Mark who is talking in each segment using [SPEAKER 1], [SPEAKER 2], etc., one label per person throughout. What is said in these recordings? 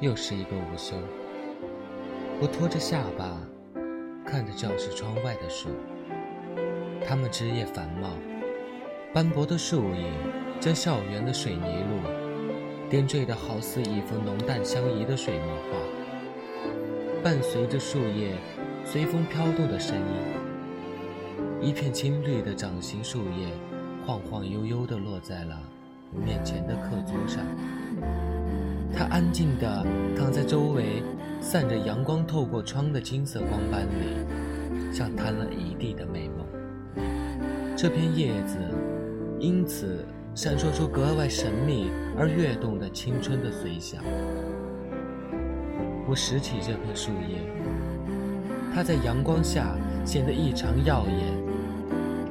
[SPEAKER 1] 又是一个午休，我拖着下巴，看着教室窗外的树，它们枝叶繁茂，斑驳的树影将校园的水泥路点缀得好似一幅浓淡相宜的水墨画。伴随着树叶随风飘动的声音，一片青绿的掌形树叶晃晃悠悠地落在了面前的课桌上。他安静地躺在周围散着阳光透过窗的金色光斑里，像摊了一地的美梦。这片叶子因此闪烁出格外神秘而跃动的青春的随想。我拾起这片树叶，它在阳光下显得异常耀眼。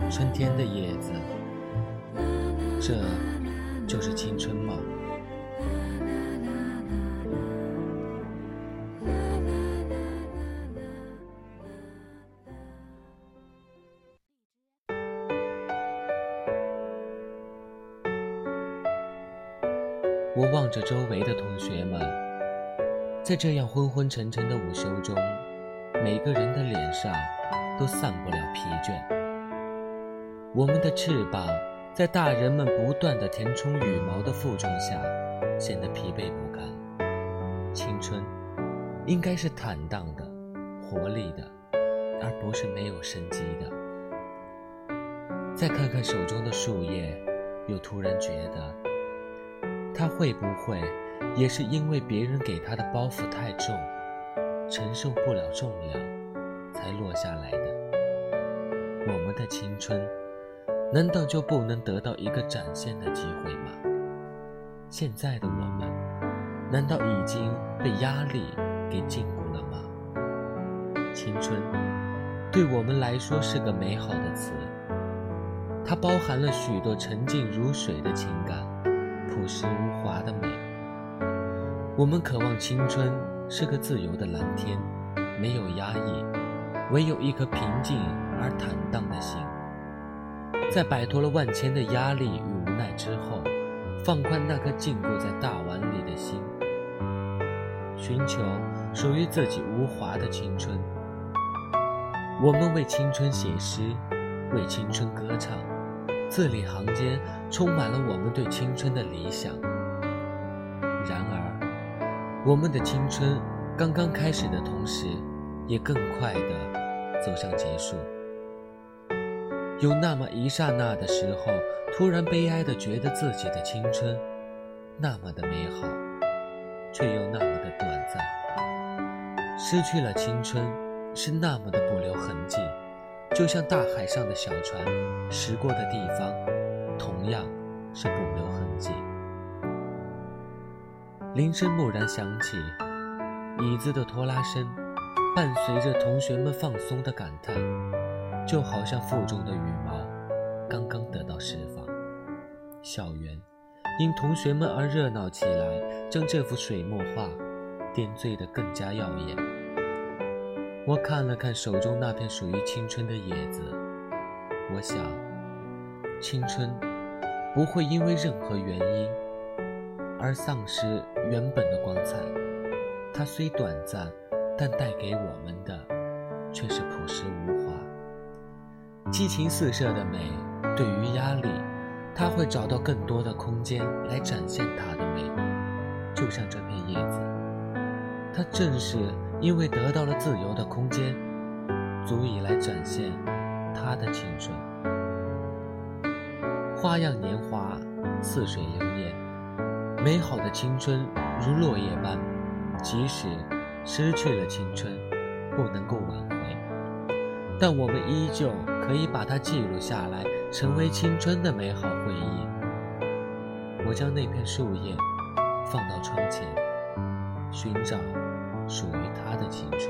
[SPEAKER 1] 春天的叶子，这就是青春吗。我望着周围的同学们，在这样昏昏沉沉的午休中，每个人的脸上都散不了疲倦。我们的翅膀在大人们不断的填充羽毛的负重下，显得疲惫不堪。青春应该是坦荡的、活力的，而不是没有生机的。再看看手中的树叶，又突然觉得。他会不会也是因为别人给他的包袱太重，承受不了重量，才落下来的？我们的青春，难道就不能得到一个展现的机会吗？现在的我们，难道已经被压力给禁锢了吗？青春，对我们来说是个美好的词，它包含了许多沉静如水的情感。朴实无华的美，我们渴望青春是个自由的蓝天，没有压抑，唯有一颗平静而坦荡的心。在摆脱了万千的压力与无奈之后，放宽那颗禁锢在大碗里的心，寻求属于自己无华的青春。我们为青春写诗，为青春歌唱。字里行间充满了我们对青春的理想。然而，我们的青春刚刚开始的同时，也更快地走向结束。有那么一刹那的时候，突然悲哀地觉得自己的青春那么的美好，却又那么的短暂。失去了青春，是那么的不留痕迹。就像大海上的小船，驶过的地方，同样是不留痕迹。铃声蓦然响起，椅子的拖拉声，伴随着同学们放松的感叹，就好像腹中的羽毛刚刚得到释放。校园因同学们而热闹起来，将这幅水墨画点缀得更加耀眼。我看了看手中那片属于青春的叶子，我想，青春不会因为任何原因而丧失原本的光彩。它虽短暂，但带给我们的却是朴实无华、激情四射的美。对于压力，它会找到更多的空间来展现它的美。就像这片叶子，它正是。因为得到了自由的空间，足以来展现他的青春。花样年华，似水流年，美好的青春如落叶般，即使失去了青春，不能够挽回，但我们依旧可以把它记录下来，成为青春的美好回忆。我将那片树叶放到窗前，寻找。属于它的青春。